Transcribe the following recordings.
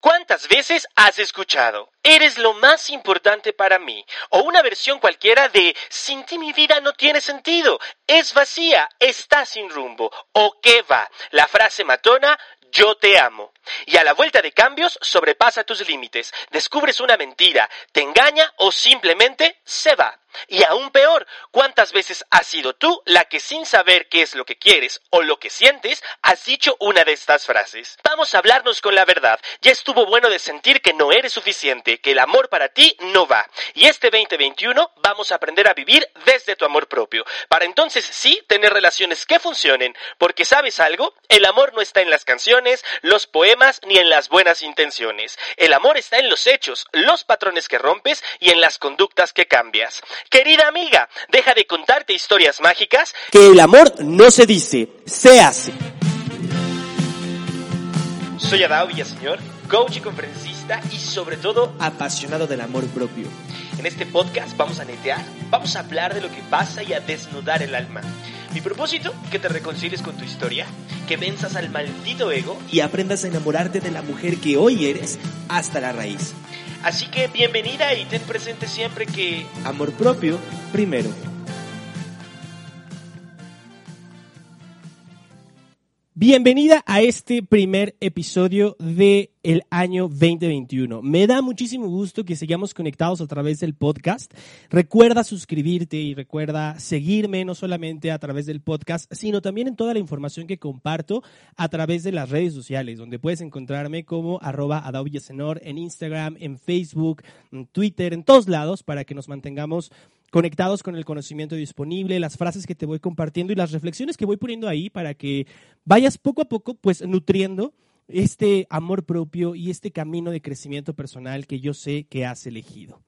¿Cuántas veces has escuchado? Eres lo más importante para mí. O una versión cualquiera de Sin ti mi vida no tiene sentido. Es vacía, está sin rumbo. O qué va. La frase matona yo te amo. Y a la vuelta de cambios sobrepasa tus límites, descubres una mentira, te engaña o simplemente se va. Y aún peor, ¿cuántas veces has sido tú la que sin saber qué es lo que quieres o lo que sientes, has dicho una de estas frases? Vamos a hablarnos con la verdad. Ya estuvo bueno de sentir que no eres suficiente, que el amor para ti no va. Y este 2021 vamos a aprender a vivir desde tu amor propio. Para entonces sí tener relaciones que funcionen. Porque sabes algo, el amor no está en las canciones, los poemas ni en las buenas intenciones. El amor está en los hechos, los patrones que rompes y en las conductas que cambias. Querida amiga, deja de contarte historias mágicas. Que el amor no se dice, se hace. Soy Adao Villaseñor, coach y conferencista y sobre todo Apasionado del amor propio. en este podcast vamos a netear, vamos a hablar de lo que pasa y a desnudar el alma. Mi propósito, que te reconcilies con tu historia, que venzas al maldito ego. Y aprendas a enamorarte de la mujer que hoy eres hasta la raíz. Así que bienvenida y ten presente siempre que Amor propio primero. Bienvenida a este primer episodio de el año 2021. Me da muchísimo gusto que sigamos conectados a través del podcast. Recuerda suscribirte y recuerda seguirme no solamente a través del podcast, sino también en toda la información que comparto a través de las redes sociales, donde puedes encontrarme como arroba en Instagram, en Facebook, en Twitter, en todos lados para que nos mantengamos conectados con el conocimiento disponible, las frases que te voy compartiendo y las reflexiones que voy poniendo ahí para que vayas poco a poco pues nutriendo este amor propio y este camino de crecimiento personal que yo sé que has elegido.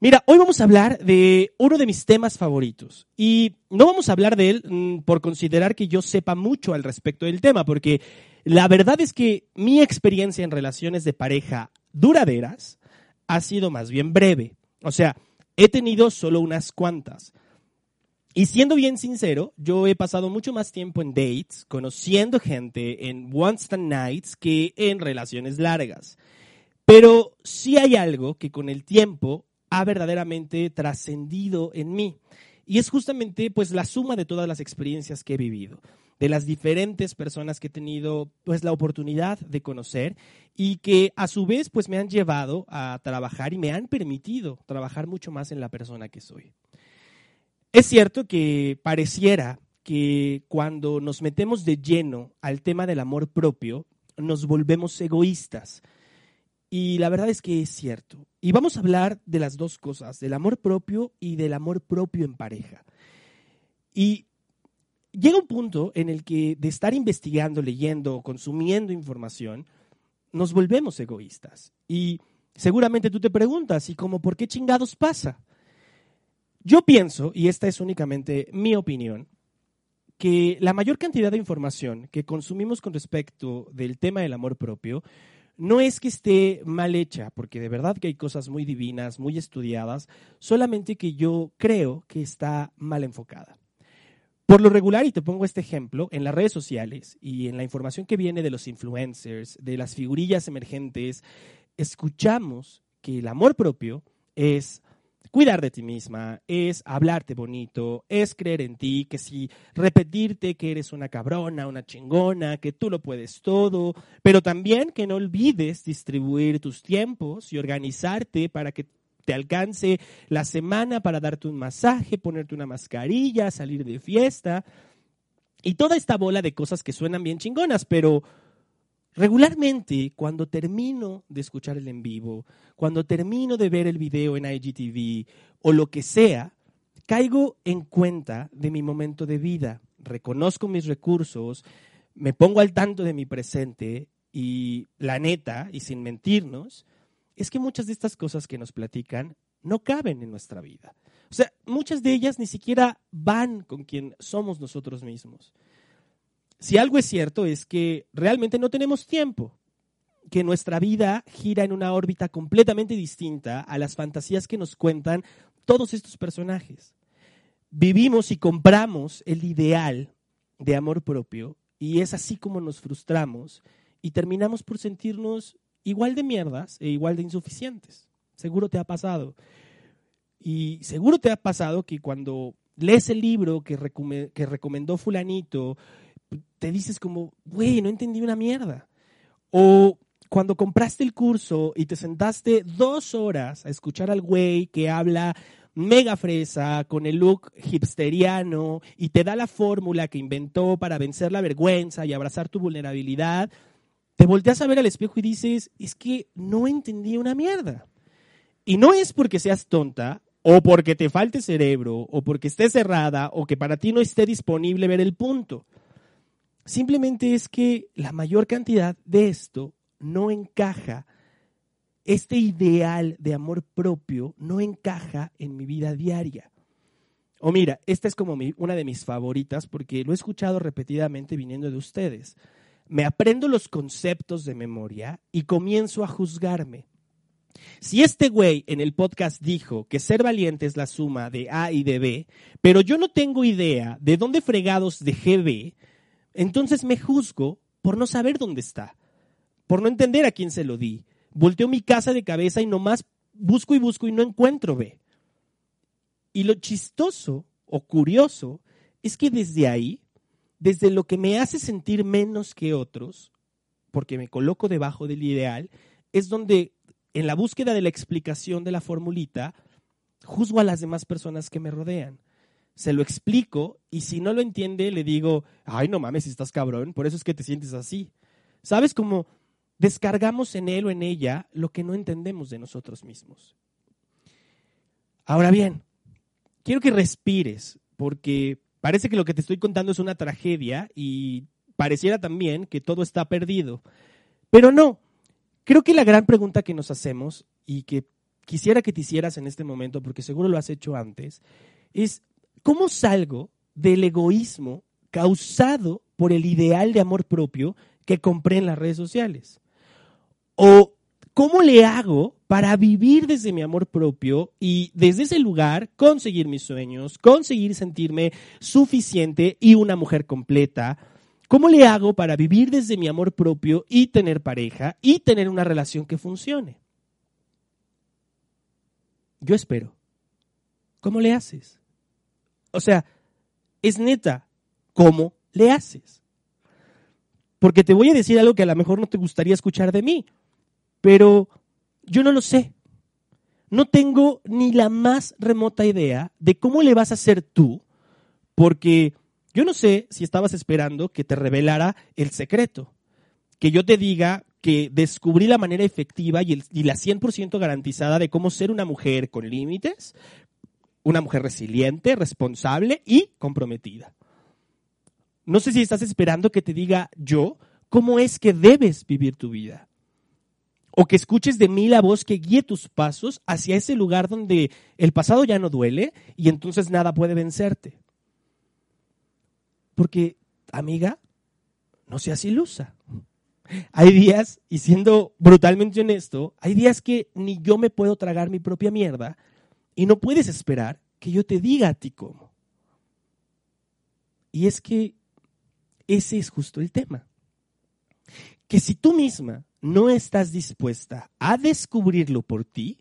Mira, hoy vamos a hablar de uno de mis temas favoritos y no vamos a hablar de él mm, por considerar que yo sepa mucho al respecto del tema, porque la verdad es que mi experiencia en relaciones de pareja duraderas ha sido más bien breve. O sea, he tenido solo unas cuantas. Y siendo bien sincero, yo he pasado mucho más tiempo en dates, conociendo gente en one stand nights que en relaciones largas. Pero sí hay algo que con el tiempo ha verdaderamente trascendido en mí. Y es justamente pues la suma de todas las experiencias que he vivido, de las diferentes personas que he tenido pues la oportunidad de conocer y que a su vez pues me han llevado a trabajar y me han permitido trabajar mucho más en la persona que soy. Es cierto que pareciera que cuando nos metemos de lleno al tema del amor propio, nos volvemos egoístas. Y la verdad es que es cierto. Y vamos a hablar de las dos cosas, del amor propio y del amor propio en pareja. Y llega un punto en el que de estar investigando, leyendo, consumiendo información, nos volvemos egoístas. Y seguramente tú te preguntas, ¿y cómo por qué chingados pasa? Yo pienso, y esta es únicamente mi opinión, que la mayor cantidad de información que consumimos con respecto del tema del amor propio no es que esté mal hecha, porque de verdad que hay cosas muy divinas, muy estudiadas, solamente que yo creo que está mal enfocada. Por lo regular, y te pongo este ejemplo, en las redes sociales y en la información que viene de los influencers, de las figurillas emergentes, escuchamos que el amor propio es cuidar de ti misma, es hablarte bonito, es creer en ti, que si repetirte que eres una cabrona, una chingona, que tú lo puedes todo, pero también que no olvides distribuir tus tiempos y organizarte para que te alcance la semana para darte un masaje, ponerte una mascarilla, salir de fiesta y toda esta bola de cosas que suenan bien chingonas, pero Regularmente, cuando termino de escuchar el en vivo, cuando termino de ver el video en IGTV o lo que sea, caigo en cuenta de mi momento de vida, reconozco mis recursos, me pongo al tanto de mi presente y la neta, y sin mentirnos, es que muchas de estas cosas que nos platican no caben en nuestra vida. O sea, muchas de ellas ni siquiera van con quien somos nosotros mismos. Si algo es cierto es que realmente no tenemos tiempo, que nuestra vida gira en una órbita completamente distinta a las fantasías que nos cuentan todos estos personajes. Vivimos y compramos el ideal de amor propio y es así como nos frustramos y terminamos por sentirnos igual de mierdas e igual de insuficientes. Seguro te ha pasado. Y seguro te ha pasado que cuando lees el libro que, que recomendó fulanito, te dices como, güey, no entendí una mierda. O cuando compraste el curso y te sentaste dos horas a escuchar al güey que habla mega fresa, con el look hipsteriano y te da la fórmula que inventó para vencer la vergüenza y abrazar tu vulnerabilidad, te volteas a ver al espejo y dices, es que no entendí una mierda. Y no es porque seas tonta o porque te falte cerebro o porque esté cerrada o que para ti no esté disponible ver el punto. Simplemente es que la mayor cantidad de esto no encaja este ideal de amor propio no encaja en mi vida diaria. O mira, esta es como una de mis favoritas porque lo he escuchado repetidamente viniendo de ustedes. Me aprendo los conceptos de memoria y comienzo a juzgarme. Si este güey en el podcast dijo que ser valiente es la suma de A y de B, pero yo no tengo idea de dónde fregados dejé B, entonces me juzgo por no saber dónde está, por no entender a quién se lo di, volteo mi casa de cabeza y nomás busco y busco y no encuentro B. Y lo chistoso o curioso es que desde ahí, desde lo que me hace sentir menos que otros, porque me coloco debajo del ideal, es donde en la búsqueda de la explicación de la formulita, juzgo a las demás personas que me rodean. Se lo explico y si no lo entiende, le digo, ay, no mames, estás cabrón, por eso es que te sientes así. ¿Sabes? Como descargamos en él o en ella lo que no entendemos de nosotros mismos. Ahora bien, quiero que respires, porque parece que lo que te estoy contando es una tragedia y pareciera también que todo está perdido. Pero no, creo que la gran pregunta que nos hacemos y que quisiera que te hicieras en este momento, porque seguro lo has hecho antes, es ¿cómo salgo del egoísmo causado por el ideal de amor propio que compré en las redes sociales? ¿O cómo le hago para vivir desde mi amor propio y desde ese lugar conseguir mis sueños, conseguir sentirme suficiente y una mujer completa? ¿Cómo le hago para vivir desde mi amor propio y tener pareja y tener una relación que funcione? Yo espero. ¿Cómo le haces? O sea, es neta, ¿cómo le haces? Porque te voy a decir algo que a lo mejor no te gustaría escuchar de mí, pero yo no lo sé. No tengo ni la más remota idea de cómo le vas a hacer tú, porque yo no sé si estabas esperando que te revelara el secreto, que yo te diga que descubrí la manera efectiva y, y la 100% garantizada de cómo ser una mujer con límites, una mujer resiliente, responsable y comprometida. No sé si estás esperando que te diga yo cómo es que debes vivir tu vida o que escuches de mí la voz que guíe tus pasos hacia ese lugar donde el pasado ya no duele y entonces nada puede vencerte. Porque, amiga, no seas ilusa. Hay días, y siendo brutalmente honesto, hay días que ni yo me puedo tragar mi propia mierda y no puedes esperar que yo te diga a ti cómo. Y es que ese es justo el tema. Que si tú misma no estás dispuesta a descubrirlo por ti,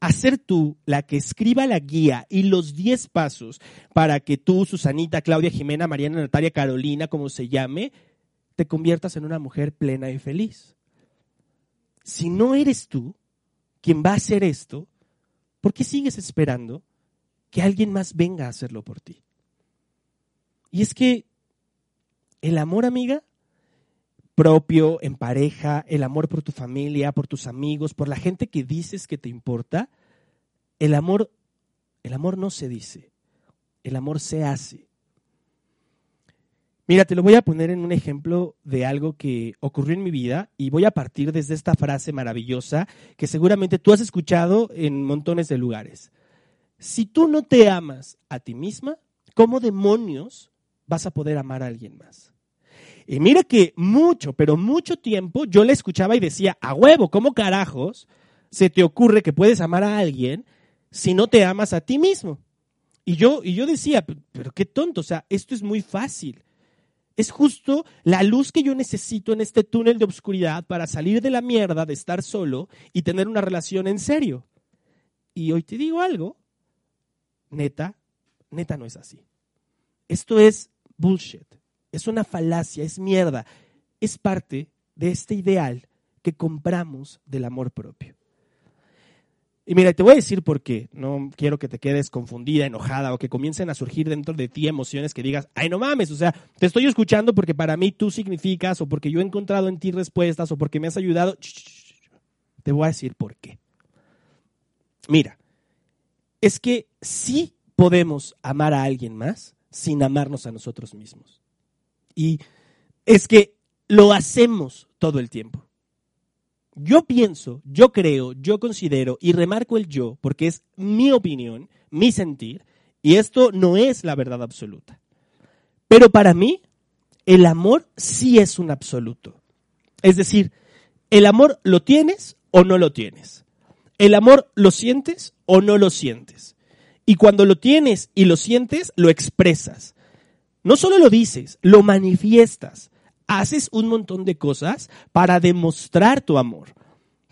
a ser tú la que escriba la guía y los 10 pasos para que tú, Susanita, Claudia, Jimena, Mariana, Natalia, Carolina, como se llame, te conviertas en una mujer plena y feliz. Si no eres tú quien va a hacer esto, ¿por qué sigues esperando que alguien más venga a hacerlo por ti? Y es que el amor, amiga, propio, en pareja, el amor por tu familia, por tus amigos, por la gente que dices que te importa, el amor, el amor no se dice, el amor se hace. Mira, te lo voy a poner en un ejemplo de algo que ocurrió en mi vida y voy a partir desde esta frase maravillosa que seguramente tú has escuchado en montones de lugares. Si tú no te amas a ti misma, ¿cómo demonios vas a poder amar a alguien más? Y mira que mucho, pero mucho tiempo yo le escuchaba y decía, a huevo, ¿cómo carajos se te ocurre que puedes amar a alguien si no te amas a ti mismo? Y yo, y yo decía, pero qué tonto, o sea, esto es muy fácil. Es justo la luz que yo necesito en este túnel de oscuridad para salir de la mierda de estar solo y tener una relación en serio. Y hoy te digo algo, neta, neta no es así. Esto es bullshit, es una falacia, es mierda, es parte de este ideal que compramos del amor propio. Y mira, te voy a decir por qué. No quiero que te quedes confundida, enojada o que comiencen a surgir dentro de ti emociones que digas, ay, no mames, o sea, te estoy escuchando porque para mí tú significas o porque yo he encontrado en ti respuestas o porque me has ayudado. Te voy a decir por qué. Mira, es que sí podemos amar a alguien más sin amarnos a nosotros mismos. Y es que lo hacemos todo el tiempo. Yo pienso, yo creo, yo considero y remarco el yo porque es mi opinión, mi sentir, y esto no es la verdad absoluta. Pero para mí, el amor sí es un absoluto. Es decir, el amor lo tienes o no lo tienes. El amor lo sientes o no lo sientes. Y cuando lo tienes y lo sientes, lo expresas. No solo lo dices, lo manifiestas haces un montón de cosas para demostrar tu amor.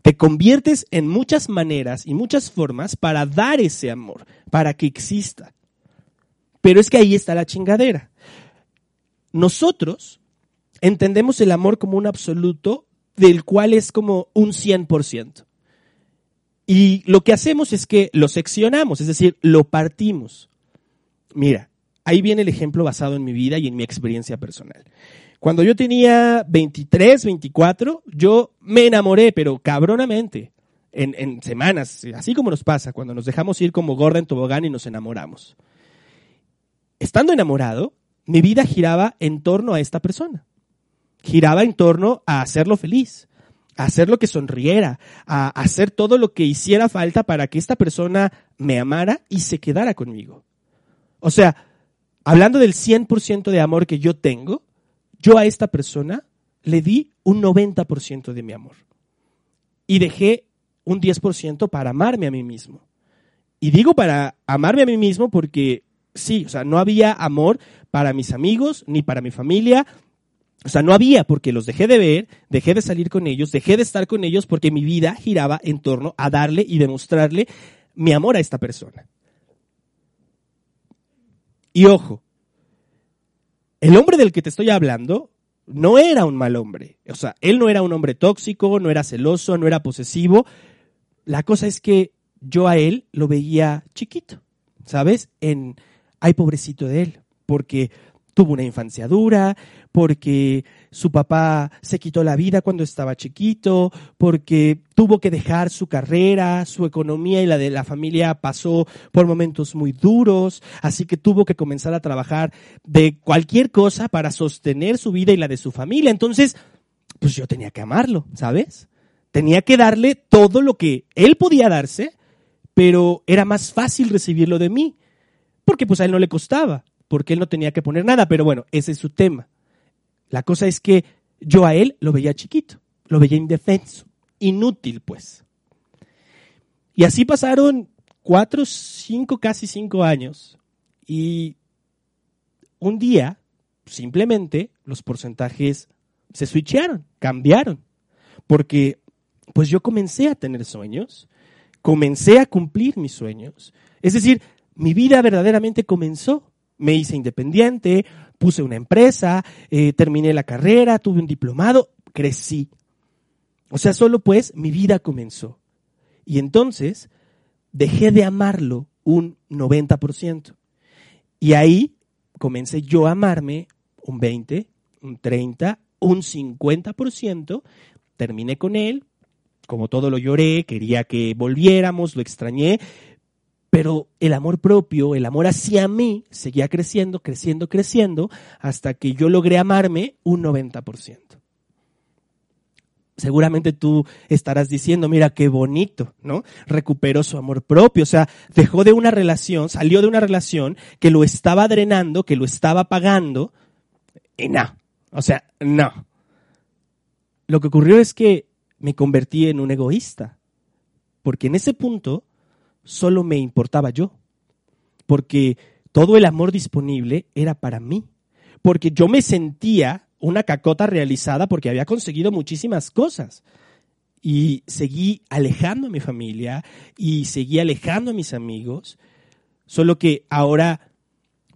Te conviertes en muchas maneras y muchas formas para dar ese amor, para que exista. Pero es que ahí está la chingadera. Nosotros entendemos el amor como un absoluto del cual es como un 100%. Y lo que hacemos es que lo seccionamos, es decir, lo partimos. Mira, ahí viene el ejemplo basado en mi vida y en mi experiencia personal. Cuando yo tenía 23, 24, yo me enamoré, pero cabronamente, en, semanas, así como nos pasa cuando nos dejamos ir como gorda en tobogán y nos enamoramos. Estando enamorado, mi vida giraba en torno a esta persona. Giraba en torno a hacerlo feliz, a hacerlo que sonriera, a hacer todo lo que hiciera falta para que esta persona me amara y se quedara conmigo. O sea, hablando del 100% de amor que yo tengo, yo a esta persona le di un 90% de mi amor y dejé un 10% para amarme a mí mismo. Y digo para amarme a mí mismo porque sí, o sea, no había amor para mis amigos ni para mi familia. O sea, no había porque los dejé de ver, dejé de salir con ellos, dejé de estar con ellos porque mi vida giraba en torno a darle y demostrarle mi amor a esta persona. Y ojo, el hombre del que te estoy hablando no era un mal hombre. O sea, él no era un hombre tóxico, no era celoso, no era posesivo. La cosa es que yo a él lo veía chiquito, ¿sabes? En, ay, pobrecito de él, porque tuvo una infancia dura, porque su papá se quitó la vida cuando estaba chiquito, porque tuvo que dejar su carrera, su economía y la de la familia pasó por momentos muy duros, así que tuvo que comenzar a trabajar de cualquier cosa para sostener su vida y la de su familia. Entonces, pues yo tenía que amarlo, ¿sabes? Tenía que darle todo lo que él podía darse, pero era más fácil recibirlo de mí, porque pues a él no le costaba porque él no tenía que poner nada, pero bueno, ese es su tema. La cosa es que yo a él lo veía chiquito, lo veía indefenso, inútil pues. Y así pasaron cuatro, cinco, casi cinco años y un día simplemente los porcentajes se switcharon, cambiaron, porque pues yo comencé a tener sueños, comencé a cumplir mis sueños, es decir, mi vida verdaderamente comenzó me hice independiente, puse una empresa, eh, terminé la carrera, tuve un diplomado, crecí. O sea, solo pues mi vida comenzó. Y entonces dejé de amarlo un 90%. Y ahí comencé yo a amarme un 20, un 30, un 50%. Terminé con él, como todo lo lloré, quería que volviéramos, lo extrañé, Pero el amor propio, el amor hacia mí, seguía creciendo, creciendo, creciendo, hasta que yo logré amarme un 90%. Seguramente tú estarás diciendo, mira qué bonito, ¿no? Recuperó su amor propio, o sea, dejó de una relación, salió de una relación que lo estaba drenando, que lo estaba pagando, y no, o sea, no. Lo que ocurrió es que me convertí en un egoísta, porque en ese punto solo me importaba yo, porque todo el amor disponible era para mí, porque yo me sentía una cacota realizada porque había conseguido muchísimas cosas. Y seguí alejando a mi familia y seguí alejando a mis amigos, solo que ahora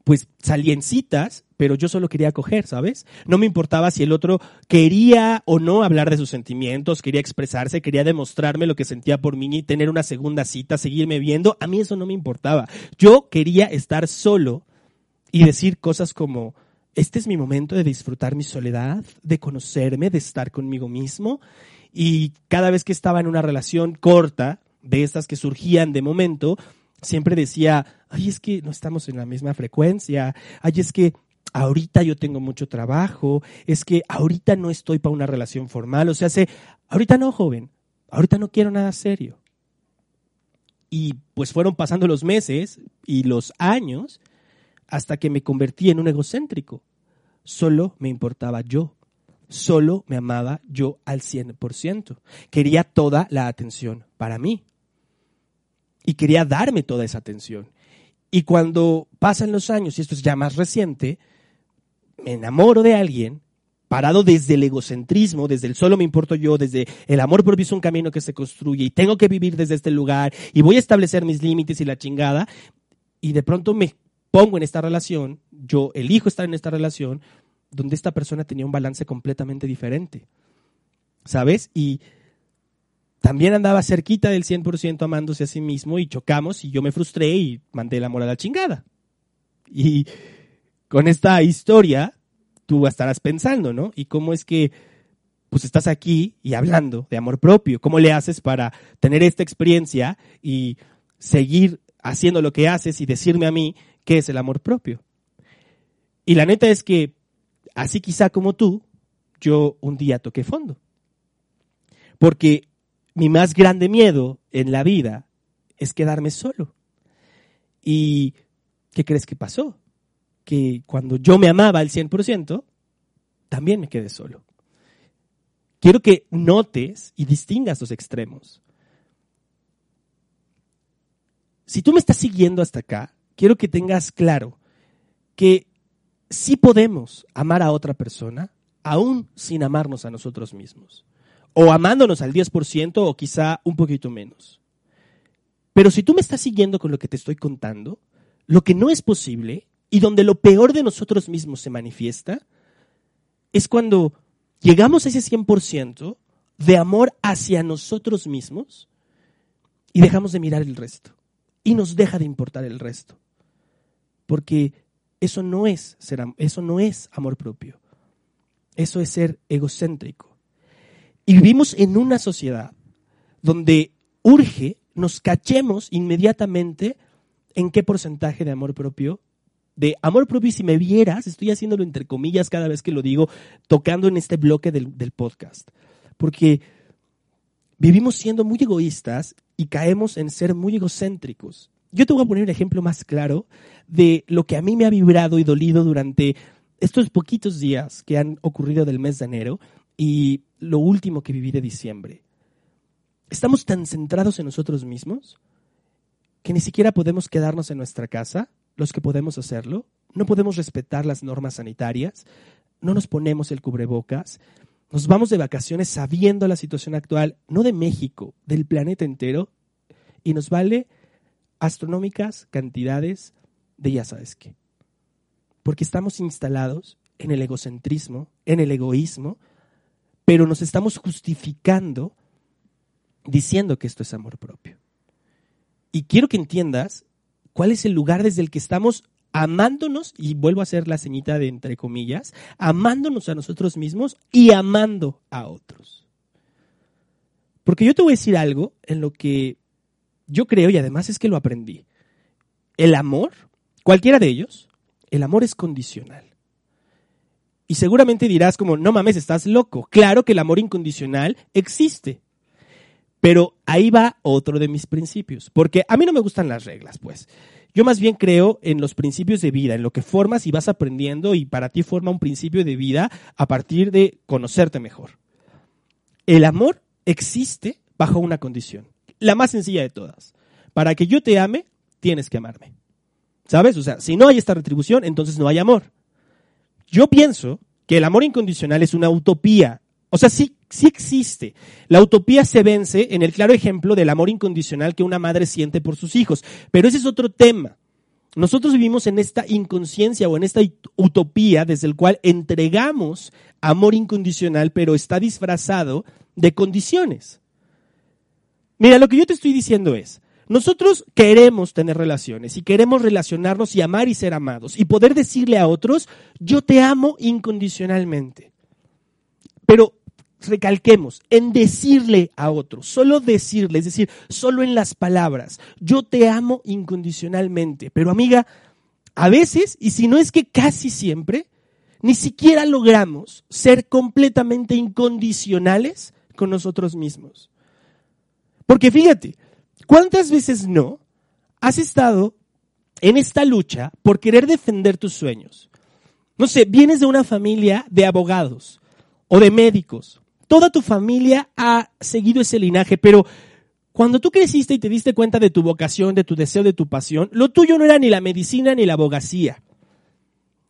pues salí en citas, pero yo solo quería coger, ¿sabes? No me importaba si el otro quería o no hablar de sus sentimientos, quería expresarse, quería demostrarme lo que sentía por mí y tener una segunda cita, seguirme viendo, a mí eso no me importaba. Yo quería estar solo y decir cosas como, este es mi momento de disfrutar mi soledad, de conocerme, de estar conmigo mismo. Y cada vez que estaba en una relación corta, de estas que surgían de momento, siempre decía, ay, es que no estamos en la misma frecuencia, ay, es que ahorita yo tengo mucho trabajo, es que ahorita no estoy para una relación formal, o sea, sé, ahorita no, joven, ahorita no quiero nada serio. Y pues fueron pasando los meses y los años hasta que me convertí en un egocéntrico. Solo me importaba yo. Solo me amaba yo al 100%. Quería toda la atención para mí. Y quería darme toda esa atención. Y cuando pasan los años, y esto es ya más reciente, me enamoro de alguien parado desde el egocentrismo, desde el solo me importo yo, desde el amor propio es un camino que se construye y tengo que vivir desde este lugar y voy a establecer mis límites y la chingada, y de pronto me pongo en esta relación, yo elijo estar en esta relación, donde esta persona tenía un balance completamente diferente. ¿Sabes? Y también andaba cerquita del 100% amándose a sí mismo y chocamos y yo me frustré y mandé el amor a la chingada. Y con esta historia tú estarás pensando, ¿no? ¿Y cómo es que pues estás aquí y hablando de amor propio? ¿Cómo le haces para tener esta experiencia y seguir haciendo lo que haces y decirme a mí qué es el amor propio. Y la neta es que, así quizá como tú, yo un día toqué fondo. Porque mi más grande miedo en la vida es quedarme solo. ¿Y qué crees que pasó? Que cuando yo me amaba al 100%, también me quedé solo. Quiero que notes y distingas los extremos. Si tú me estás siguiendo hasta acá, quiero que tengas claro que sí podemos amar a otra persona aún sin amarnos a nosotros mismos. O amándonos al 10% o quizá un poquito menos. Pero si tú me estás siguiendo con lo que te estoy contando, lo que no es posible y donde lo peor de nosotros mismos se manifiesta es cuando llegamos a ese 100% de amor hacia nosotros mismos y dejamos de mirar el resto y nos deja de importar el resto porque eso no es eso no es amor propio. Eso es ser egocéntrico. Y vivimos en una sociedad donde urge nos cachemos inmediatamente en qué porcentaje de amor propio de amor propio, y si me vieras, estoy haciéndolo entre comillas cada vez que lo digo, tocando en este bloque del, del, podcast. Porque vivimos siendo muy egoístas y caemos en ser muy egocéntricos. Yo te voy a poner un ejemplo más claro de lo que a mí me ha vibrado y dolido durante estos poquitos días que han ocurrido del mes de enero y lo último que viví de diciembre. Estamos tan centrados en nosotros mismos que ni siquiera podemos quedarnos en nuestra casa, los que podemos hacerlo, no podemos respetar las normas sanitarias, no nos ponemos el cubrebocas, nos vamos de vacaciones sabiendo la situación actual, no de México, del planeta entero, y nos vale astronómicas cantidades de ya sabes qué. Porque estamos instalados en el egocentrismo, en el egoísmo, pero nos estamos justificando diciendo que esto es amor propio. Y quiero que entiendas cuál es el lugar desde el que estamos amándonos, y vuelvo a hacer la ceñita de entre comillas, amándonos a nosotros mismos y amando a otros. Porque yo te voy a decir algo en lo que yo creo, y además es que lo aprendí, el amor, cualquiera de ellos, el amor es condicional. Y seguramente dirás como, no mames, estás loco. Claro que el amor incondicional existe. Pero ahí va otro de mis principios. Porque a mí no me gustan las reglas, pues. Yo más bien creo en los principios de vida, en lo que formas y vas aprendiendo y para ti forma un principio de vida a partir de conocerte mejor. El amor existe bajo una condición, la más sencilla de todas. Para que yo te ame, tienes que amarme. ¿Sabes? O sea, si no hay esta retribución, entonces no hay amor. Yo pienso que el amor incondicional es una utopía. O sea, sí, sí existe. La utopía se vence en el claro ejemplo del amor incondicional que una madre siente por sus hijos. Pero ese es otro tema. Nosotros vivimos en esta inconsciencia o en esta utopía desde el cual entregamos amor incondicional, pero está disfrazado de condiciones. Mira, lo que yo te estoy diciendo es, nosotros queremos tener relaciones y queremos relacionarnos y amar y ser amados y poder decirle a otros, yo te amo incondicionalmente. Pero recalquemos, en decirle a otros, solo decirle, es decir, solo en las palabras, yo te amo incondicionalmente. Pero amiga, a veces, y si no es que casi siempre, ni siquiera logramos ser completamente incondicionales con nosotros mismos. Porque fíjate, ¿cuántas veces no has estado en esta lucha por querer defender tus sueños? No sé, vienes de una familia de abogados o de médicos. Toda tu familia ha seguido ese linaje, pero cuando tú creciste y te diste cuenta de tu vocación, de tu deseo, de tu pasión, lo tuyo no era ni la medicina ni la abogacía.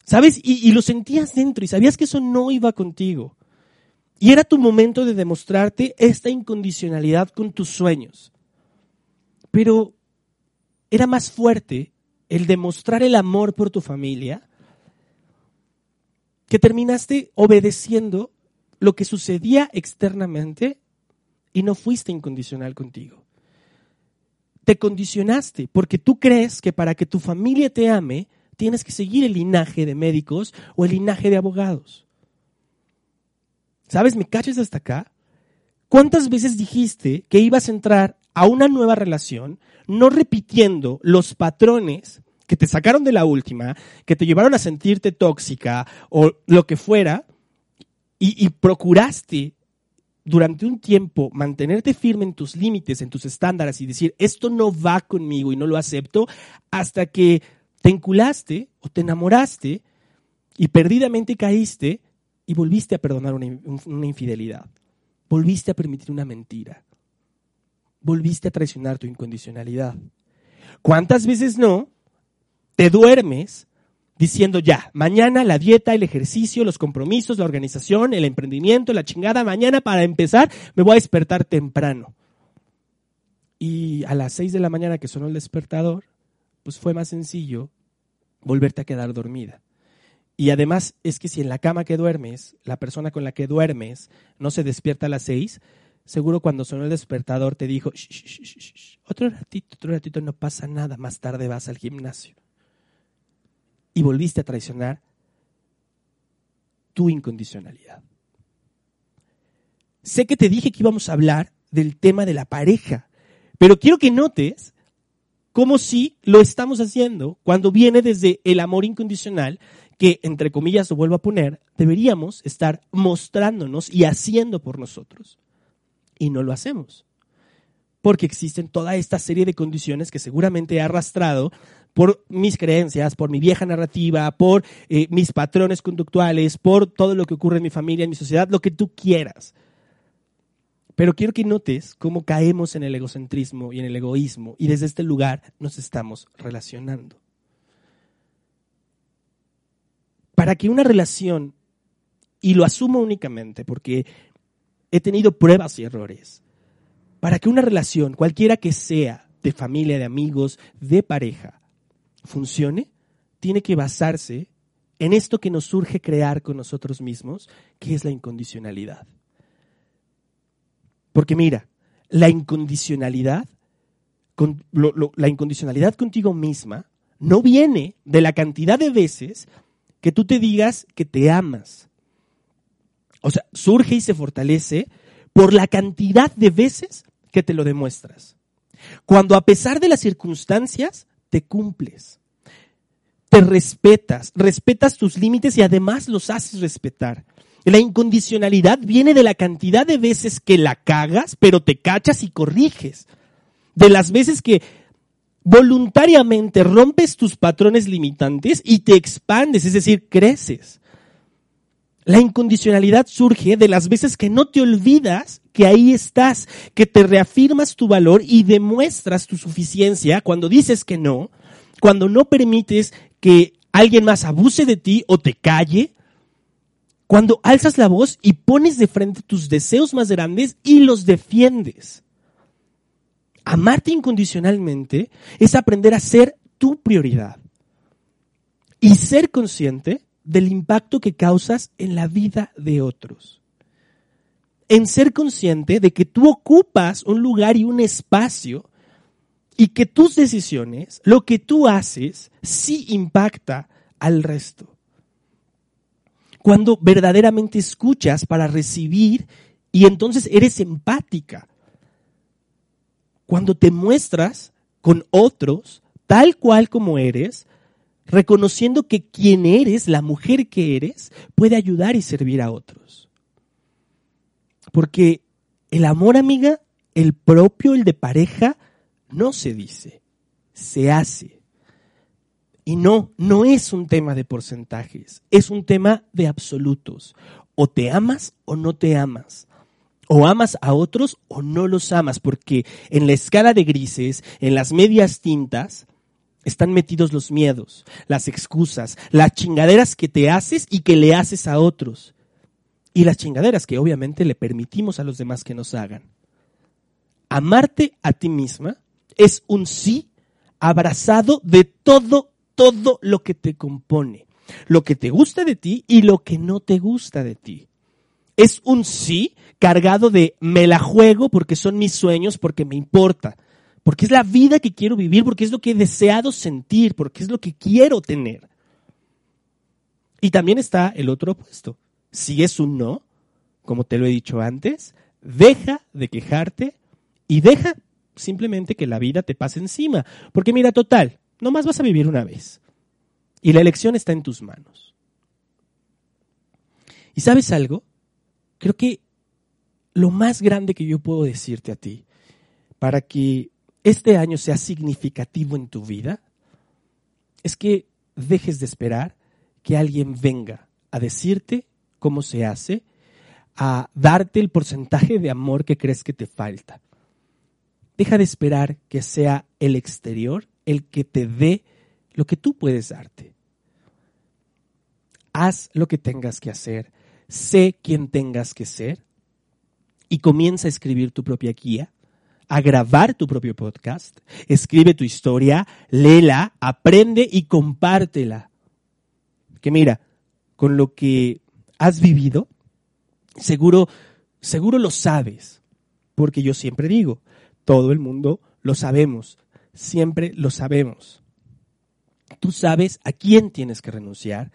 ¿Sabes? Y, y, lo sentías dentro y sabías que eso no iba contigo. Y era tu momento de demostrarte esta incondicionalidad con tus sueños. Pero era más fuerte el demostrar el amor por tu familia que terminaste obedeciendo lo que sucedía externamente y no fuiste incondicional contigo. Te condicionaste porque tú crees que para que tu familia te ame tienes que seguir el linaje de médicos o el linaje de abogados. ¿Sabes? ¿Me cachas hasta acá? ¿Cuántas veces dijiste que ibas a entrar a una nueva relación no repitiendo los patrones que te sacaron de la última, que te llevaron a sentirte tóxica o lo que fuera, y, procuraste durante un tiempo mantenerte firme en tus límites, en tus estándares y decir, esto no va conmigo y no lo acepto, hasta que te enculaste o te enamoraste y perdidamente caíste y volviste a perdonar una, infidelidad, volviste a permitir una mentira, volviste a traicionar tu incondicionalidad. ¿Cuántas veces no te duermes diciendo ya, mañana la dieta, el ejercicio, los compromisos, la organización, el emprendimiento, la chingada, mañana para empezar me voy a despertar temprano. Y a las seis de la mañana que sonó el despertador, pues fue más sencillo volverte a quedar dormida. Y además es que si en la cama que duermes, la persona con la que duermes no se despierta a las seis, seguro cuando sonó el despertador te dijo, otro ratito, otro ratito, no pasa nada, más tarde vas al gimnasio. Y volviste a traicionar tu incondicionalidad. Sé que te dije que íbamos a hablar del tema de la pareja, pero quiero que notes cómo si lo estamos haciendo cuando viene desde el amor incondicional que, entre comillas, lo vuelvo a poner, deberíamos estar mostrándonos y haciendo por nosotros. Y no lo hacemos. Porque existen toda esta serie de condiciones que seguramente he arrastrado por mis creencias, por mi vieja narrativa, por eh, mis patrones conductuales, por todo lo que ocurre en mi familia, en mi sociedad, lo que tú quieras. Pero quiero que notes cómo caemos en el egocentrismo y en el egoísmo y desde este lugar nos estamos relacionando. para que una relación, y lo asumo únicamente porque he tenido pruebas y errores, para que una relación, cualquiera que sea, de familia, de amigos, de pareja, funcione, tiene que basarse en esto que nos surge crear con nosotros mismos, que es la incondicionalidad. Porque mira, la incondicionalidad, la incondicionalidad contigo misma, no viene de la cantidad de veces que tú te digas que te amas. O sea, surge y se fortalece por la cantidad de veces que te lo demuestras. Cuando a pesar de las circunstancias te cumples. Te respetas, respetas tus límites y además los haces respetar. La incondicionalidad viene de la cantidad de veces que la cagas, pero te cachas y corriges. De las veces que voluntariamente rompes tus patrones limitantes y te expandes, es decir, creces. La incondicionalidad surge de las veces que no te olvidas que ahí estás, que te reafirmas tu valor y demuestras tu suficiencia cuando dices que no, cuando no permites que alguien más abuse de ti o te calle, cuando alzas la voz y pones de frente tus deseos más grandes y los defiendes. Amarte incondicionalmente es aprender a ser tu prioridad y ser consciente del impacto que causas en la vida de otros. En ser consciente de que tú ocupas un lugar y un espacio y que tus decisiones, lo que tú haces, sí impacta al resto. Cuando verdaderamente escuchas para recibir y entonces eres empática. Cuando te muestras con otros tal cual como eres, reconociendo que quien eres, la mujer que eres, puede ayudar y servir a otros. Porque el amor, amiga, el propio, el de pareja, no se dice, se hace. Y no, no es un tema de porcentajes, es un tema de absolutos. O te amas o no te amas. O amas a otros o no los amas, porque en la escala de grises, en las medias tintas, están metidos los miedos, las excusas, las chingaderas que te haces y que le haces a otros. Y las chingaderas que obviamente le permitimos a los demás que nos hagan. Amarte a ti misma es un sí abrazado de todo, todo lo que te compone. Lo que te gusta de ti y lo que no te gusta de ti. Es un sí cargado de me la juego porque son mis sueños, porque me importa porque es la vida que quiero vivir, porque es lo que he deseado sentir, porque es lo que quiero tener. Y también está el otro opuesto. Si es un no, como te lo he dicho antes, deja de quejarte y deja simplemente que la vida te pase encima. Porque mira, total, nomás vas a vivir una vez. Y la elección está en tus manos. ¿Y sabes algo? Creo que lo más grande que yo puedo decirte a ti, para que este año sea significativo en tu vida, es que dejes de esperar que alguien venga a decirte cómo se hace, a darte el porcentaje de amor que crees que te falta. Deja de esperar que sea el exterior el que te dé lo que tú puedes darte. Haz lo que tengas que hacer, sé quién tengas que ser y comienza a escribir tu propia guía a grabar tu propio podcast, escribe tu historia, léela, aprende y compártela. Que mira, con lo que has vivido, seguro, seguro lo sabes, porque yo siempre digo, todo el mundo lo sabemos, siempre lo sabemos. Tú sabes a quién tienes que renunciar,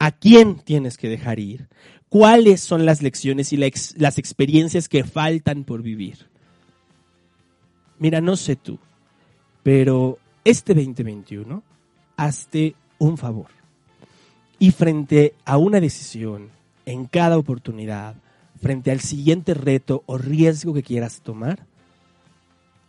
a quién tienes que dejar ir, cuáles son las lecciones y las experiencias que faltan por vivir. Mira, no sé tú, pero este 2021, hazte un favor. Y frente a una decisión, en cada oportunidad, frente al siguiente reto o riesgo que quieras tomar,